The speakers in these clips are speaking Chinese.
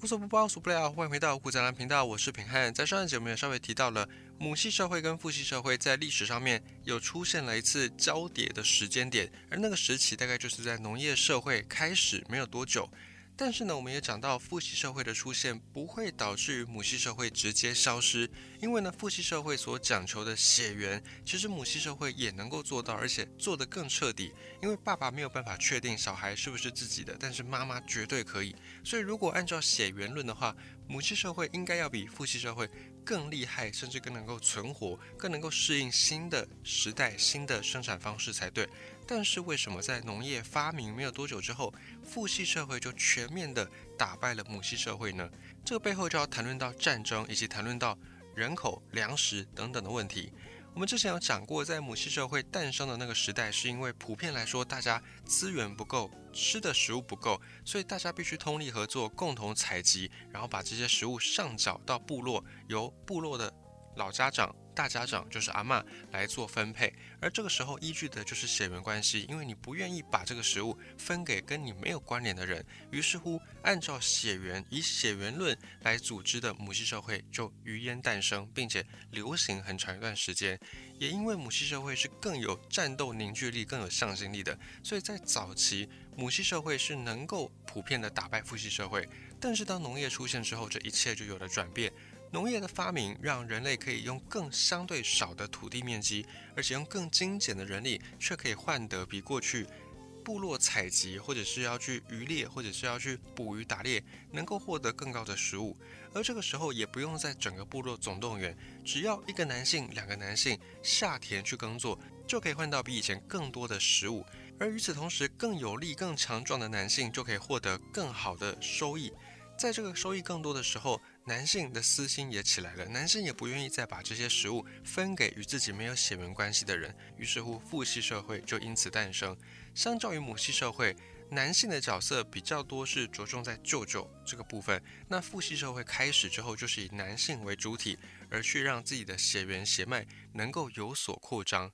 无所不包，无所不聊。欢迎回到古宅男频道，我是平汉。在上一节我们也稍微提到了母系社会跟父系社会在历史上面有出现了一次交叠的时间点，而那个时期大概就是在农业社会开始没有多久。但是呢，我们也讲到父系社会的出现不会导致于母系社会直接消失，因为呢，父系社会所讲求的血缘，其实母系社会也能够做到，而且做得更彻底。因为爸爸没有办法确定小孩是不是自己的，但是妈妈绝对可以。所以如果按照血缘论的话，母系社会应该要比父系社会更厉害，甚至更能够存活，更能够适应新的时代、新的生产方式才对。但是为什么在农业发明没有多久之后，父系社会就全面的打败了母系社会呢？这个背后就要谈论到战争，以及谈论到人口、粮食等等的问题。我们之前有讲过，在母系社会诞生的那个时代，是因为普遍来说大家资源不够，吃的食物不够，所以大家必须通力合作，共同采集，然后把这些食物上缴到部落，由部落的老家长。大家长就是阿妈来做分配，而这个时候依据的就是血缘关系，因为你不愿意把这个食物分给跟你没有关联的人，于是乎按照血缘以血缘论来组织的母系社会就于焉诞生，并且流行很长一段时间。也因为母系社会是更有战斗凝聚力、更有向心力的，所以在早期母系社会是能够普遍的打败父系社会。但是当农业出现之后，这一切就有了转变。农业的发明让人类可以用更相对少的土地面积，而且用更精简的人力，却可以换得比过去部落采集或者是要去渔猎或者是要去捕鱼打猎，能够获得更高的食物。而这个时候也不用在整个部落总动员，只要一个男性、两个男性下田去耕作，就可以换到比以前更多的食物。而与此同时，更有力、更强壮的男性就可以获得更好的收益。在这个收益更多的时候，男性的私心也起来了，男性也不愿意再把这些食物分给与自己没有血缘关系的人，于是乎父系社会就因此诞生。相较于母系社会，男性的角色比较多是着重在舅舅这个部分，那父系社会开始之后就是以男性为主体，而去让自己的血缘血脉能够有所扩张。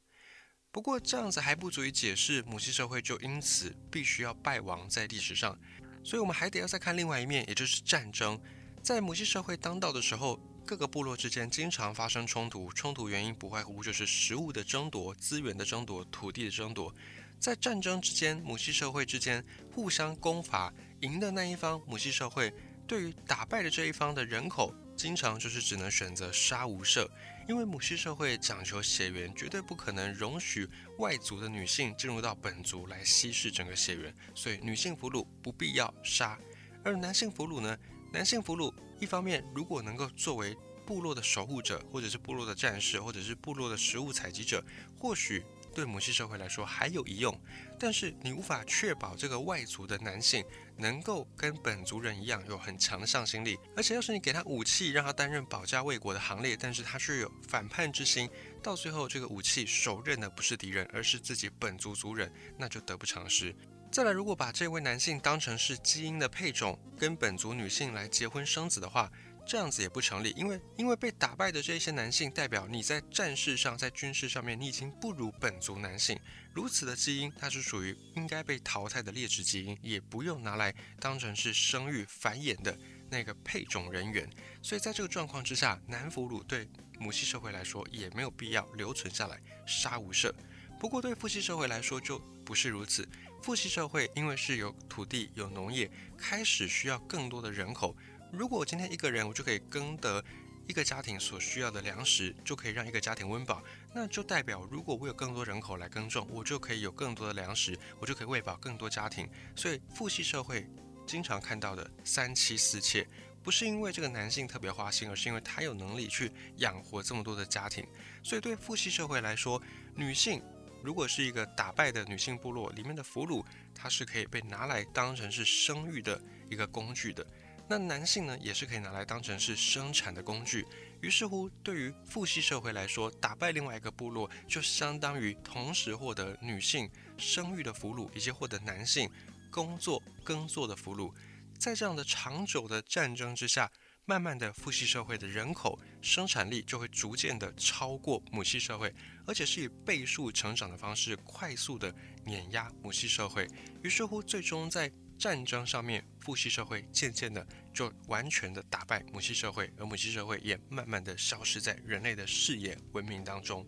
不过这样子还不足以解释母系社会就因此必须要败亡在历史上，所以我们还得要再看另外一面，也就是战争。在母系社会当道的时候，各个部落之间经常发生冲突，冲突原因不外乎就是食物的争夺、资源的争夺、土地的争夺。在战争之间，母系社会之间互相攻伐，赢的那一方母系社会对于打败的这一方的人口，经常就是只能选择杀无赦，因为母系社会讲求血缘，绝对不可能容许外族的女性进入到本族来稀释整个血缘，所以女性俘虏不必要杀，而男性俘虏呢？男性俘虏，一方面如果能够作为部落的守护者，或者是部落的战士，或者是部落的食物采集者，或许对母系社会来说还有一用。但是你无法确保这个外族的男性能够跟本族人一样有很强的向心力，而且要是你给他武器，让他担任保家卫国的行列，但是他却有反叛之心，到最后这个武器手刃的不是敌人，而是自己本族族人，那就得不偿失。再来，如果把这位男性当成是基因的配种，跟本族女性来结婚生子的话，这样子也不成立，因为因为被打败的这些男性，代表你在战事上、在军事上面，你已经不如本族男性。如此的基因，它是属于应该被淘汰的劣质基因，也不用拿来当成是生育繁衍的那个配种人员。所以在这个状况之下，男俘虏对母系社会来说也没有必要留存下来，杀无赦。不过对父系社会来说就不是如此。父系社会因为是有土地有农业，开始需要更多的人口。如果我今天一个人，我就可以耕得一个家庭所需要的粮食，就可以让一个家庭温饱，那就代表如果我有更多人口来耕种，我就可以有更多的粮食，我就可以喂饱更多家庭。所以父系社会经常看到的三妻四妾，不是因为这个男性特别花心，而是因为他有能力去养活这么多的家庭。所以对父系社会来说，女性。如果是一个打败的女性部落里面的俘虏，它是可以被拿来当成是生育的一个工具的。那男性呢，也是可以拿来当成是生产的工具。于是乎，对于父系社会来说，打败另外一个部落，就相当于同时获得女性生育的俘虏，以及获得男性工作耕作的俘虏。在这样的长久的战争之下。慢慢的，父系社会的人口生产力就会逐渐的超过母系社会，而且是以倍数成长的方式快速的碾压母系社会。于是乎，最终在战争上面，父系社会渐渐的就完全的打败母系社会，而母系社会也慢慢的消失在人类的视野文明当中，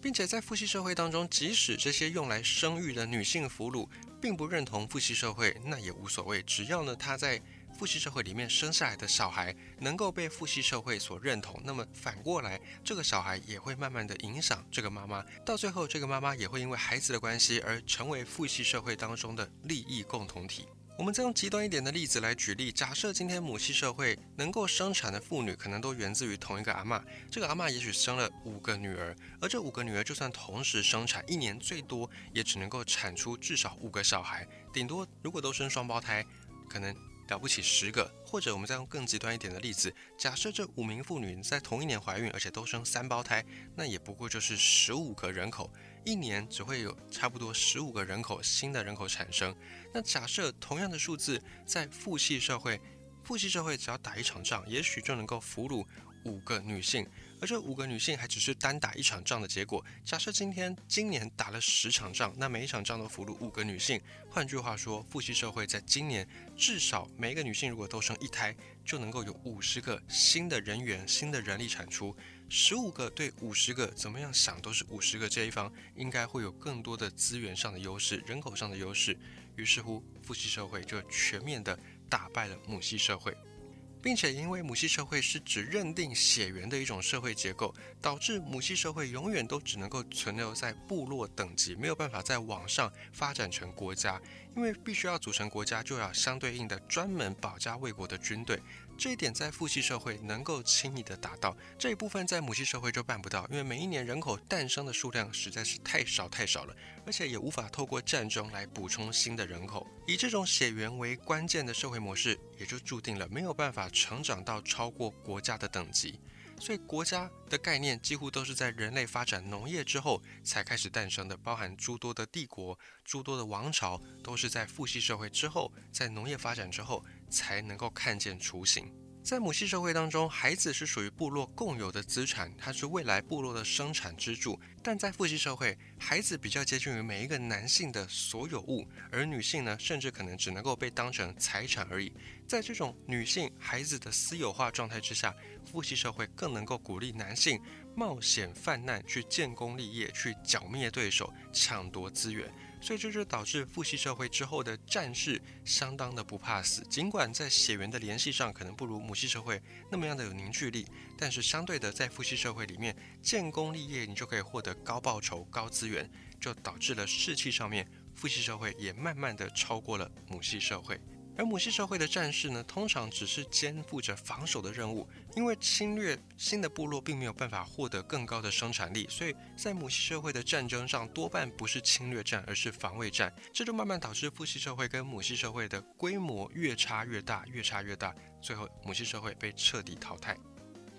并且在父系社会当中，即使这些用来生育的女性俘虏并不认同父系社会，那也无所谓，只要呢她在。父系社会里面生下来的小孩能够被父系社会所认同，那么反过来，这个小孩也会慢慢的影响这个妈妈，到最后，这个妈妈也会因为孩子的关系而成为父系社会当中的利益共同体。我们再用极端一点的例子来举例，假设今天母系社会能够生产的妇女可能都源自于同一个阿妈，这个阿妈也许生了五个女儿，而这五个女儿就算同时生产，一年最多也只能够产出至少五个小孩，顶多如果都生双胞胎，可能。了不起十个，或者我们再用更极端一点的例子，假设这五名妇女在同一年怀孕，而且都生三胞胎，那也不过就是十五个人口，一年只会有差不多十五个人口新的人口产生。那假设同样的数字在父系社会，父系社会只要打一场仗，也许就能够俘虏五个女性。而这五个女性还只是单打一场仗的结果。假设今天今年打了十场仗，那每一场仗都俘虏五个女性。换句话说，父系社会在今年至少每一个女性如果都生一胎，就能够有五十个新的人员、新的人力产出。十五个对五十个，怎么样想都是五十个这一方应该会有更多的资源上的优势、人口上的优势。于是乎，父系社会就全面的打败了母系社会。并且因为母系社会是指认定血缘的一种社会结构，导致母系社会永远都只能够存留在部落等级，没有办法在网上发展成国家。因为必须要组成国家，就要相对应的专门保家卫国的军队。这一点在父系社会能够轻易的达到，这一部分在母系社会就办不到，因为每一年人口诞生的数量实在是太少太少了，而且也无法透过战争来补充新的人口。以这种血缘为关键的社会模式，也就注定了没有办法成长到超过国家的等级。所以国家的概念几乎都是在人类发展农业之后才开始诞生的，包含诸多的帝国、诸多的王朝，都是在父系社会之后，在农业发展之后才能够看见雏形。在母系社会当中，孩子是属于部落共有的资产，它是未来部落的生产支柱；但在父系社会，孩子比较接近于每一个男性的所有物，而女性呢，甚至可能只能够被当成财产而已。在这种女性孩子的私有化状态之下，父系社会更能够鼓励男性冒险犯难，去建功立业，去剿灭对手，抢夺资源。所以这就导致父系社会之后的战士相当的不怕死，尽管在血缘的联系上可能不如母系社会那么样的有凝聚力，但是相对的在父系社会里面建功立业，你就可以获得高报酬、高资源，就导致了士气上面父系社会也慢慢的超过了母系社会。而母系社会的战士呢，通常只是肩负着防守的任务，因为侵略新的部落并没有办法获得更高的生产力，所以在母系社会的战争上多半不是侵略战，而是防卫战。这就慢慢导致父系社会跟母系社会的规模越差越大，越差越大，最后母系社会被彻底淘汰。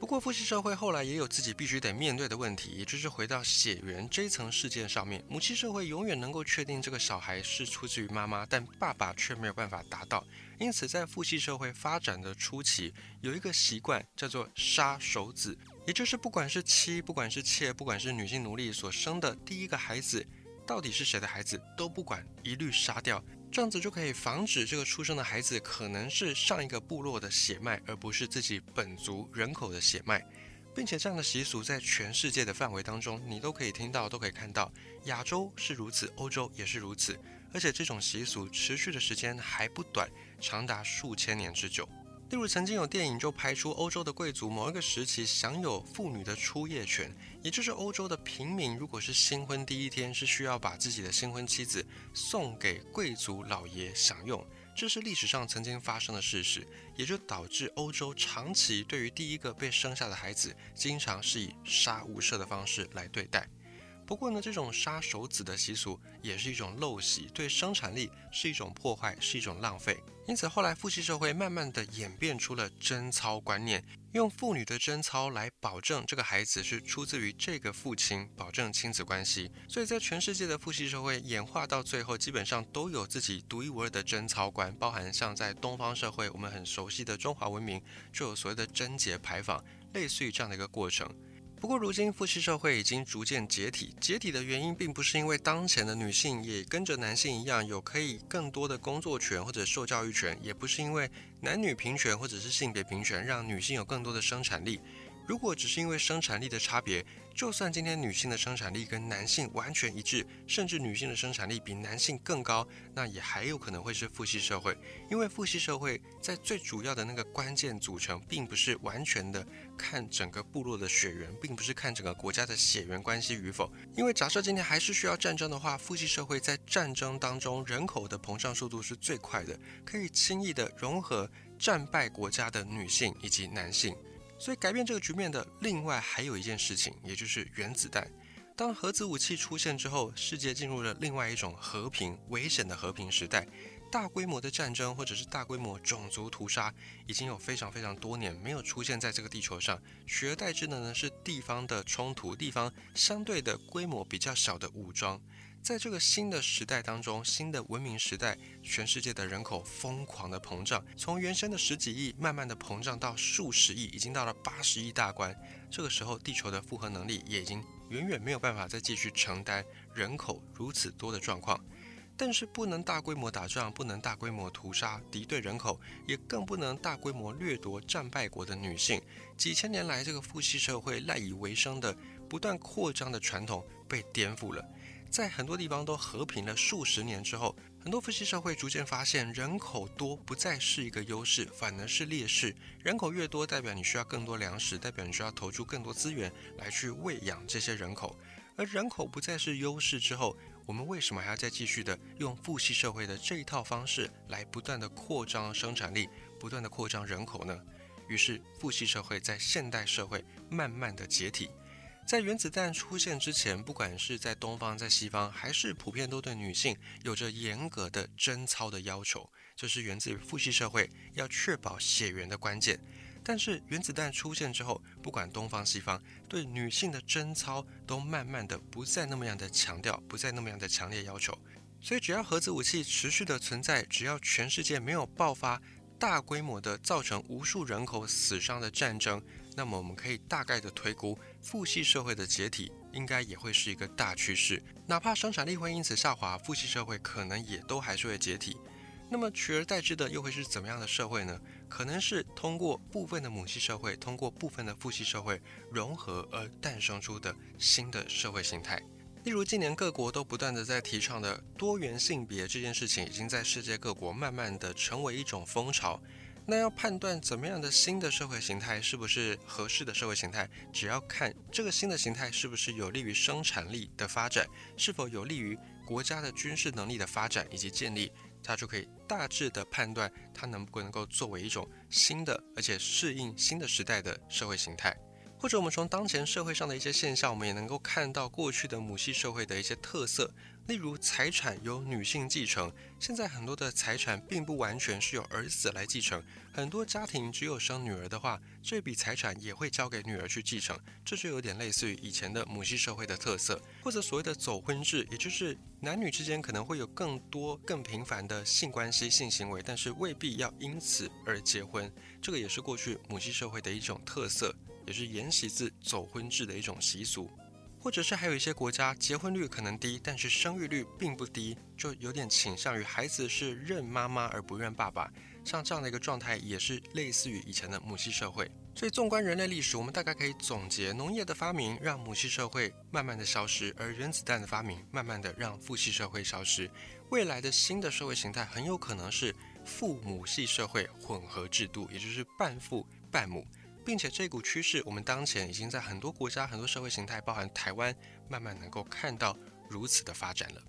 不过，父系社会后来也有自己必须得面对的问题，也就是回到血缘这一层事件上面。母系社会永远能够确定这个小孩是出自于妈妈，但爸爸却没有办法达到。因此，在父系社会发展的初期，有一个习惯叫做杀手子，也就是不管是妻，不管是妾，不管是女性奴隶所生的第一个孩子，到底是谁的孩子都不管，一律杀掉。这样子就可以防止这个出生的孩子可能是上一个部落的血脉，而不是自己本族人口的血脉，并且这样的习俗在全世界的范围当中，你都可以听到，都可以看到。亚洲是如此，欧洲也是如此，而且这种习俗持续的时间还不短，长达数千年之久。例如，曾经有电影就拍出欧洲的贵族某一个时期享有妇女的出夜权，也就是欧洲的平民，如果是新婚第一天，是需要把自己的新婚妻子送给贵族老爷享用，这是历史上曾经发生的事实，也就导致欧洲长期对于第一个被生下的孩子，经常是以杀无赦的方式来对待。不过呢，这种杀手子的习俗也是一种陋习，对生产力是一种破坏，是一种浪费。因此，后来父系社会慢慢的演变出了贞操观念，用妇女的贞操来保证这个孩子是出自于这个父亲，保证亲子关系。所以在全世界的父系社会演化到最后，基本上都有自己独一无二的贞操观，包含像在东方社会我们很熟悉的中华文明，就有所谓的贞节牌坊，类似于这样的一个过程。不过，如今父系社会已经逐渐解体。解体的原因，并不是因为当前的女性也跟着男性一样有可以更多的工作权或者受教育权，也不是因为男女平权或者是性别平权让女性有更多的生产力。如果只是因为生产力的差别，就算今天女性的生产力跟男性完全一致，甚至女性的生产力比男性更高，那也还有可能会是父系社会。因为父系社会在最主要的那个关键组成，并不是完全的看整个部落的血缘，并不是看整个国家的血缘关系与否。因为假设今天还是需要战争的话，父系社会在战争当中人口的膨胀速度是最快的，可以轻易的融合战败国家的女性以及男性。所以改变这个局面的另外还有一件事情，也就是原子弹。当核子武器出现之后，世界进入了另外一种和平、危险的和平时代。大规模的战争或者是大规模种族屠杀，已经有非常非常多年没有出现在这个地球上。取而代之的呢是地方的冲突，地方相对的规模比较小的武装。在这个新的时代当中，新的文明时代，全世界的人口疯狂的膨胀，从原先的十几亿慢慢的膨胀到数十亿，已经到了八十亿大关。这个时候，地球的复合能力也已经远远没有办法再继续承担人口如此多的状况。但是不能大规模打仗，不能大规模屠杀敌对人口，也更不能大规模掠夺战败国的女性。几千年来，这个父系社会赖以为生的不断扩张的传统被颠覆了。在很多地方都和平了数十年之后，很多父系社会逐渐发现，人口多不再是一个优势，反而是劣势。人口越多，代表你需要更多粮食，代表你需要投出更多资源来去喂养这些人口。而人口不再是优势之后，我们为什么还要再继续的用父系社会的这一套方式来不断的扩张生产力，不断的扩张人口呢？于是，父系社会在现代社会慢慢的解体。在原子弹出现之前，不管是在东方在西方，还是普遍都对女性有着严格的贞操的要求，这是源自于父系社会要确保血缘的关键。但是原子弹出现之后，不管东方西方，对女性的贞操都慢慢的不再那么样的强调，不再那么样的强烈要求。所以只要核子武器持续的存在，只要全世界没有爆发大规模的造成无数人口死伤的战争。那么我们可以大概的推估，父系社会的解体应该也会是一个大趋势，哪怕生产力会因此下滑，父系社会可能也都还是会解体。那么取而代之的又会是怎么样的社会呢？可能是通过部分的母系社会，通过部分的父系社会融合而诞生出的新的社会形态。例如，近年各国都不断的在提倡的多元性别这件事情，已经在世界各国慢慢的成为一种风潮。那要判断怎么样的新的社会形态是不是合适的社会形态，只要看这个新的形态是不是有利于生产力的发展，是否有利于国家的军事能力的发展以及建立，它就可以大致的判断它能不能够作为一种新的而且适应新的时代的社会形态。或者我们从当前社会上的一些现象，我们也能够看到过去的母系社会的一些特色。例如财产由女性继承，现在很多的财产并不完全是由儿子来继承，很多家庭只有生女儿的话，这笔财产也会交给女儿去继承，这就有点类似于以前的母系社会的特色，或者所谓的走婚制，也就是男女之间可能会有更多更频繁的性关系、性行为，但是未必要因此而结婚，这个也是过去母系社会的一种特色，也是沿袭自走婚制的一种习俗。或者是还有一些国家结婚率可能低，但是生育率并不低，就有点倾向于孩子是认妈妈而不认爸爸。像这样的一个状态，也是类似于以前的母系社会。所以纵观人类历史，我们大概可以总结：农业的发明让母系社会慢慢的消失，而原子弹的发明慢慢的让父系社会消失。未来的新的社会形态很有可能是父母系社会混合制度，也就是半父半母。并且这股趋势，我们当前已经在很多国家、很多社会形态，包含台湾，慢慢能够看到如此的发展了。